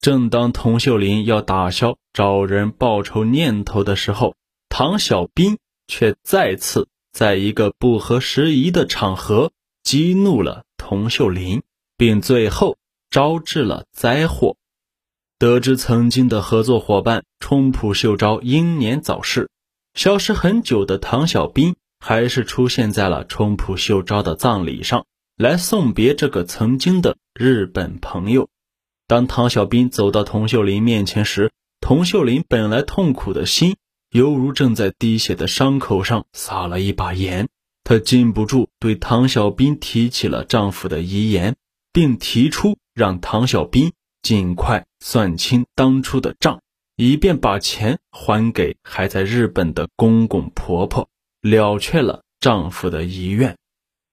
正当童秀林要打消找人报仇念头的时候，唐小兵却再次在一个不合时宜的场合激怒了童秀林，并最后招致了灾祸。得知曾经的合作伙伴冲浦秀昭英年早逝，消失很久的唐小兵还是出现在了冲浦秀昭的葬礼上，来送别这个曾经的日本朋友。当唐小兵走到童秀林面前时，童秀林本来痛苦的心，犹如正在滴血的伤口上撒了一把盐。她禁不住对唐小兵提起了丈夫的遗言，并提出让唐小兵尽快算清当初的账，以便把钱还给还在日本的公公婆婆，了却了丈夫的遗愿。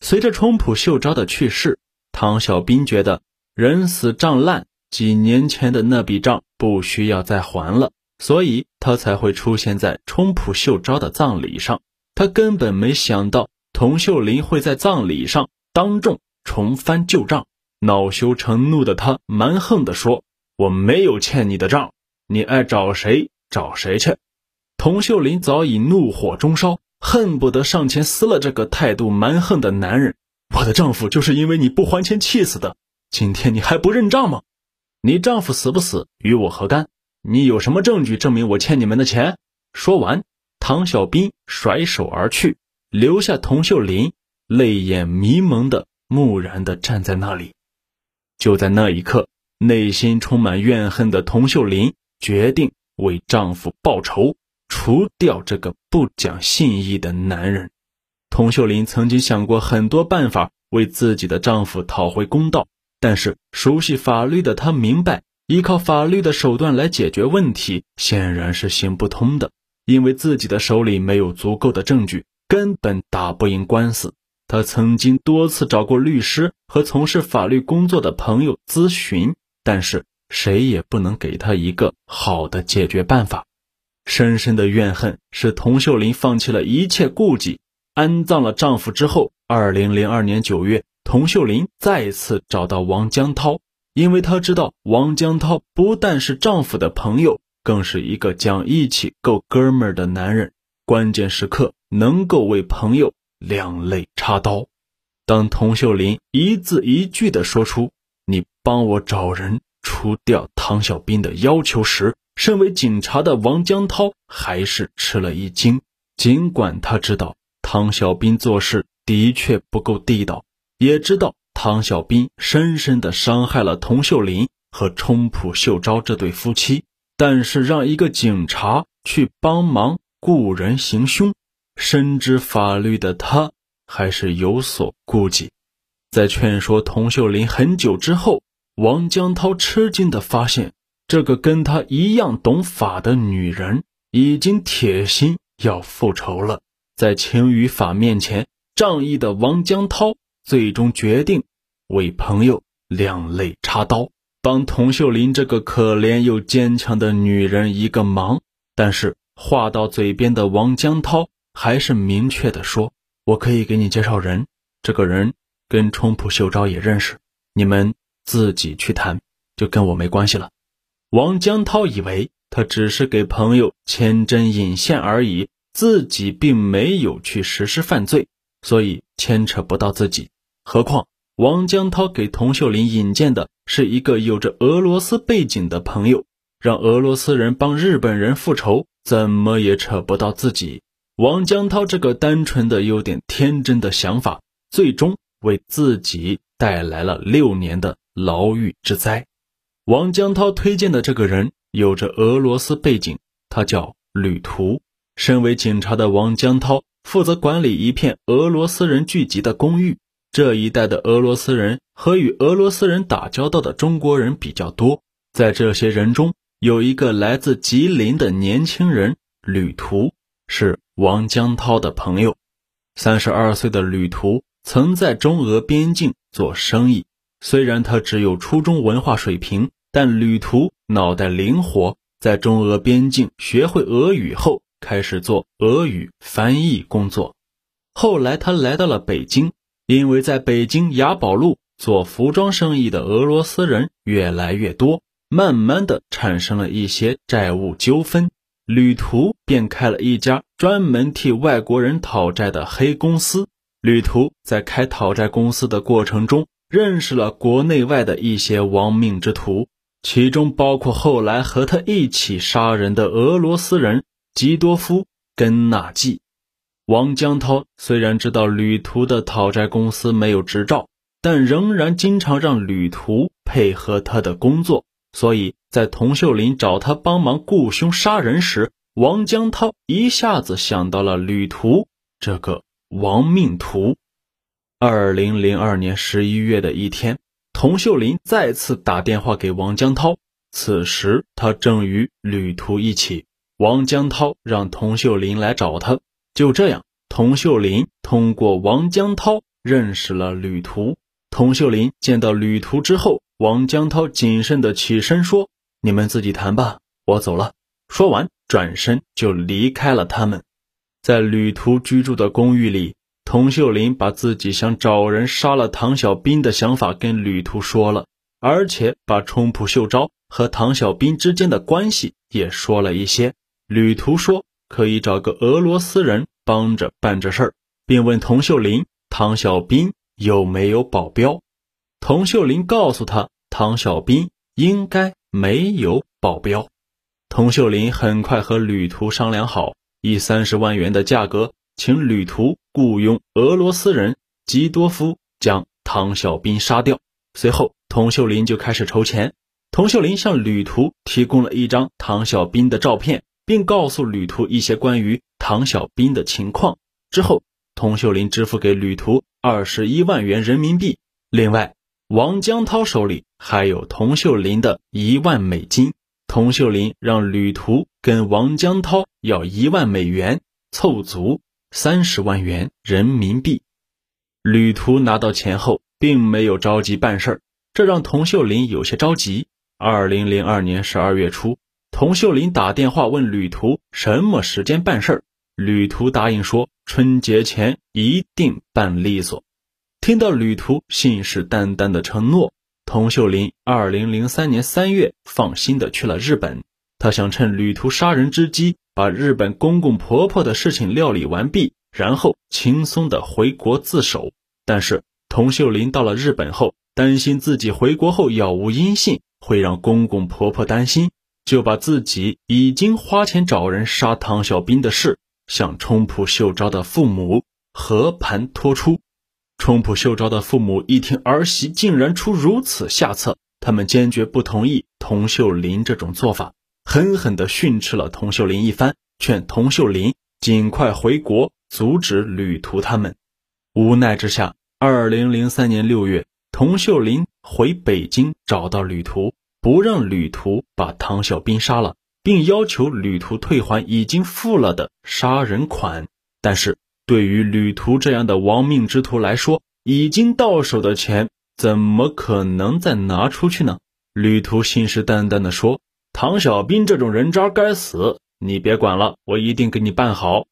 随着冲浦秀昭的去世，唐小兵觉得人死账烂。几年前的那笔账不需要再还了，所以他才会出现在冲浦秀昭的葬礼上。他根本没想到童秀林会在葬礼上当众重翻旧账，恼羞成怒的他蛮横地说：“我没有欠你的账，你爱找谁找谁去。”童秀林早已怒火中烧，恨不得上前撕了这个态度蛮横的男人。我的丈夫就是因为你不还钱气死的，今天你还不认账吗？你丈夫死不死与我何干？你有什么证据证明我欠你们的钱？说完，唐小兵甩手而去，留下童秀林泪眼迷蒙的木然的站在那里。就在那一刻，内心充满怨恨的童秀林决定为丈夫报仇，除掉这个不讲信义的男人。童秀林曾经想过很多办法为自己的丈夫讨回公道。但是熟悉法律的他明白，依靠法律的手段来解决问题显然是行不通的，因为自己的手里没有足够的证据，根本打不赢官司。他曾经多次找过律师和从事法律工作的朋友咨询，但是谁也不能给他一个好的解决办法。深深的怨恨使童秀林放弃了一切顾忌，安葬了丈夫之后，二零零二年九月。童秀林再次找到王江涛，因为她知道王江涛不但是丈夫的朋友，更是一个讲义气、够哥们儿的男人。关键时刻能够为朋友两肋插刀。当童秀林一字一句地说出“你帮我找人除掉唐小兵”的要求时，身为警察的王江涛还是吃了一惊。尽管他知道唐小兵做事的确不够地道。也知道唐小兵深深的伤害了童秀林和冲浦秀昭这对夫妻，但是让一个警察去帮忙雇人行凶，深知法律的他还是有所顾忌。在劝说童秀林很久之后，王江涛吃惊的发现，这个跟他一样懂法的女人已经铁心要复仇了。在情与法面前，仗义的王江涛。最终决定为朋友两肋插刀，帮童秀林这个可怜又坚强的女人一个忙。但是话到嘴边的王江涛还是明确的说：“我可以给你介绍人，这个人跟冲浦秀昭也认识，你们自己去谈，就跟我没关系了。”王江涛以为他只是给朋友牵针引线而已，自己并没有去实施犯罪，所以牵扯不到自己。何况王江涛给童秀林引荐的是一个有着俄罗斯背景的朋友，让俄罗斯人帮日本人复仇，怎么也扯不到自己。王江涛这个单纯的、有点天真的想法，最终为自己带来了六年的牢狱之灾。王江涛推荐的这个人有着俄罗斯背景，他叫旅途。身为警察的王江涛负责管理一片俄罗斯人聚集的公寓。这一带的俄罗斯人和与俄罗斯人打交道的中国人比较多，在这些人中，有一个来自吉林的年轻人旅途，是王江涛的朋友。三十二岁的旅途曾在中俄边境做生意，虽然他只有初中文化水平，但旅途脑袋灵活，在中俄边境学会俄语后，开始做俄语翻译工作。后来他来到了北京。因为在北京雅宝路做服装生意的俄罗斯人越来越多，慢慢的产生了一些债务纠纷，旅途便开了一家专门替外国人讨债的黑公司。旅途在开讨债公司的过程中，认识了国内外的一些亡命之徒，其中包括后来和他一起杀人的俄罗斯人基多夫根纳季。王江涛虽然知道旅途的讨债公司没有执照，但仍然经常让旅途配合他的工作。所以在童秀林找他帮忙雇凶杀人时，王江涛一下子想到了旅途这个亡命徒。二零零二年十一月的一天，童秀林再次打电话给王江涛，此时他正与旅途一起。王江涛让童秀林来找他。就这样，童秀林通过王江涛认识了旅途。童秀林见到旅途之后，王江涛谨慎的起身说：“你们自己谈吧，我走了。”说完，转身就离开了他们。在旅途居住的公寓里，童秀林把自己想找人杀了唐小兵的想法跟旅途说了，而且把冲浦秀昭和唐小兵之间的关系也说了一些。旅途说。可以找个俄罗斯人帮着办这事儿，并问童秀林、唐小兵有没有保镖。童秀林告诉他，唐小兵应该没有保镖。童秀林很快和旅途商量好，以三十万元的价格，请旅途雇佣俄罗斯人基多夫将唐小兵杀掉。随后，童秀林就开始筹钱。童秀林向旅途提供了一张唐小兵的照片。并告诉旅途一些关于唐小兵的情况。之后，童秀林支付给旅途二十一万元人民币。另外，王江涛手里还有童秀林的一万美金。童秀林让旅途跟王江涛要一万美元，凑足三十万元人民币。旅途拿到钱后，并没有着急办事儿，这让童秀林有些着急。二零零二年十二月初。童秀林打电话问旅途什么时间办事儿，旅途答应说春节前一定办利索。听到旅途信誓旦旦的承诺，童秀林二零零三年三月放心的去了日本。他想趁旅途杀人之机，把日本公公婆婆的事情料理完毕，然后轻松的回国自首。但是童秀林到了日本后，担心自己回国后杳无音信，会让公公婆婆担心。就把自己已经花钱找人杀唐小兵的事向冲浦秀昭的父母和盘托出。冲浦秀昭的父母一听儿媳竟然出如此下策，他们坚决不同意童秀林这种做法，狠狠地训斥了童秀林一番，劝童秀林尽快回国阻止旅途他们。无奈之下，二零零三年六月，童秀林回北京找到旅途。不让旅途把唐小兵杀了，并要求旅途退还已经付了的杀人款。但是，对于旅途这样的亡命之徒来说，已经到手的钱怎么可能再拿出去呢？旅途信誓旦旦地说：“唐小兵这种人渣该死，你别管了，我一定给你办好。”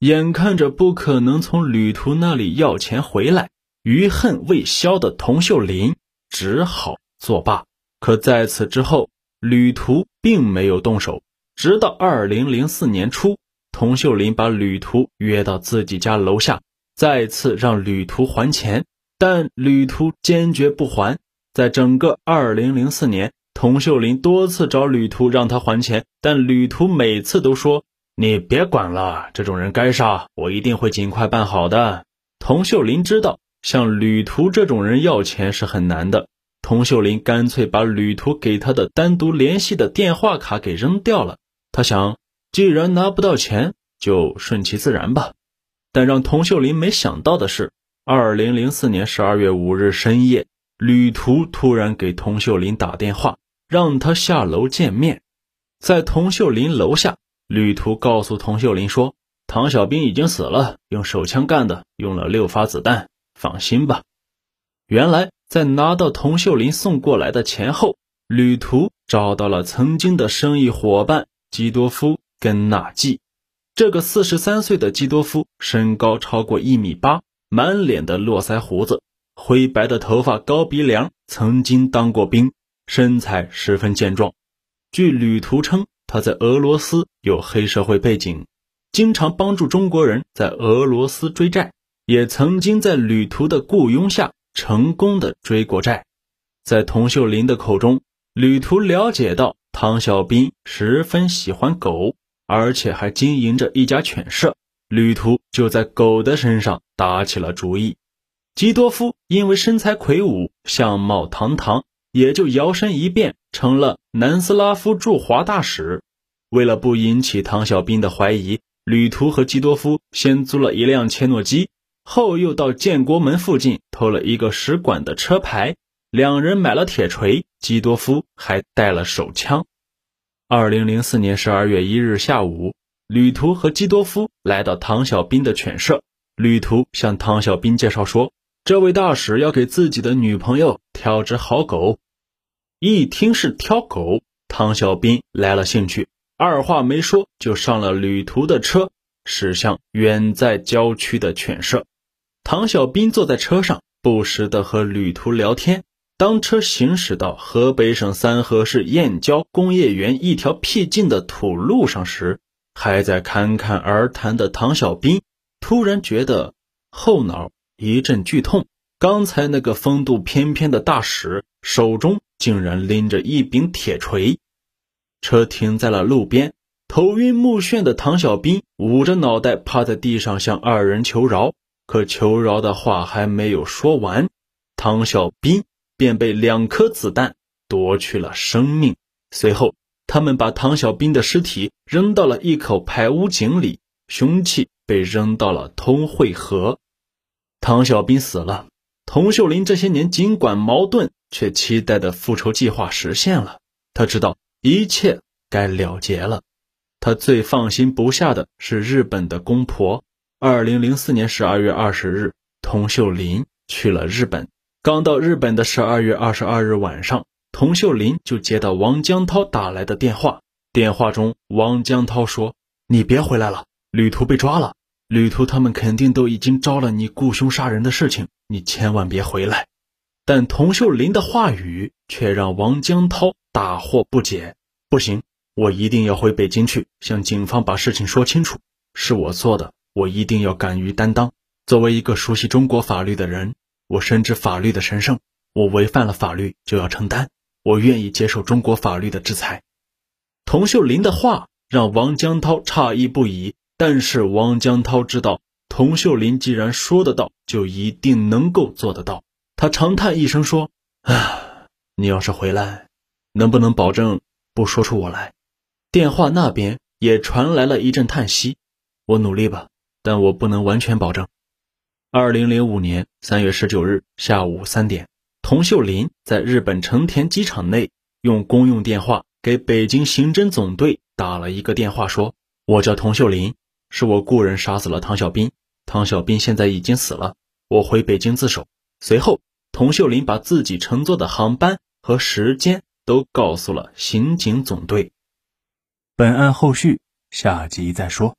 眼看着不可能从旅途那里要钱回来，余恨未消的童秀林只好作罢。可在此之后，旅途并没有动手。直到二零零四年初，童秀林把旅途约到自己家楼下，再次让旅途还钱，但旅途坚决不还。在整个二零零四年，童秀林多次找旅途让他还钱，但旅途每次都说：“你别管了，这种人该杀，我一定会尽快办好的。”童秀林知道，向旅途这种人要钱是很难的。童秀林干脆把旅途给他的单独联系的电话卡给扔掉了。他想，既然拿不到钱，就顺其自然吧。但让童秀林没想到的是，二零零四年十二月五日深夜，旅途突然给童秀林打电话，让他下楼见面。在童秀林楼下，旅途告诉童秀林说：“唐小兵已经死了，用手枪干的，用了六发子弹，放心吧。”原来。在拿到童秀林送过来的钱后，旅途找到了曾经的生意伙伴基多夫跟纳季。这个四十三岁的基多夫身高超过一米八，满脸的络腮胡子，灰白的头发，高鼻梁，曾经当过兵。身材十分健壮。据旅途称，他在俄罗斯有黑社会背景，经常帮助中国人在俄罗斯追债，也曾经在旅途的雇佣下成功的追过债。在童秀林的口中，旅途了解到唐小兵十分喜欢狗，而且还经营着一家犬舍。旅途就在狗的身上打起了主意。基多夫因为身材魁梧、相貌堂堂，也就摇身一变成了南斯拉夫驻华大使。为了不引起唐小兵的怀疑，旅途和基多夫先租了一辆切诺基，后又到建国门附近偷了一个使馆的车牌。两人买了铁锤，基多夫还带了手枪。二零零四年十二月一日下午。旅途和基多夫来到唐小兵的犬舍，旅途向唐小兵介绍说：“这位大使要给自己的女朋友挑只好狗。”一听是挑狗，唐小兵来了兴趣，二话没说就上了旅途的车，驶向远在郊区的犬舍。唐小兵坐在车上，不时的和旅途聊天。当车行驶到河北省三河市燕郊工业园一条僻静的土路上时，还在侃侃而谈的唐小兵突然觉得后脑一阵剧痛。刚才那个风度翩翩的大使手中竟然拎着一柄铁锤。车停在了路边，头晕目眩的唐小兵捂着脑袋趴在地上向二人求饶。可求饶的话还没有说完，唐小兵便被两颗子弹夺去了生命。随后。他们把唐小兵的尸体扔到了一口排污井里，凶器被扔到了通惠河。唐小兵死了，童秀林这些年尽管矛盾，却期待的复仇计划实现了。他知道一切该了结了。他最放心不下的是日本的公婆。二零零四年十二月二十日，童秀林去了日本。刚到日本的十二月二十二日晚上。童秀林就接到王江涛打来的电话，电话中王江涛说：“你别回来了，旅途被抓了，旅途他们肯定都已经招了你雇凶杀人的事情，你千万别回来。”但童秀林的话语却让王江涛大惑不解。不行，我一定要回北京去向警方把事情说清楚，是我做的，我一定要敢于担当。作为一个熟悉中国法律的人，我深知法律的神圣，我违反了法律就要承担。我愿意接受中国法律的制裁。童秀林的话让王江涛诧异不已，但是王江涛知道，童秀林既然说得到，就一定能够做得到。他长叹一声说：“啊，你要是回来，能不能保证不说出我来？”电话那边也传来了一阵叹息：“我努力吧，但我不能完全保证。”二零零五年三月十九日下午三点。童秀林在日本成田机场内用公用电话给北京刑侦总队打了一个电话，说：“我叫童秀林，是我雇人杀死了唐小兵，唐小兵现在已经死了，我回北京自首。”随后，童秀林把自己乘坐的航班和时间都告诉了刑警总队。本案后续下集再说。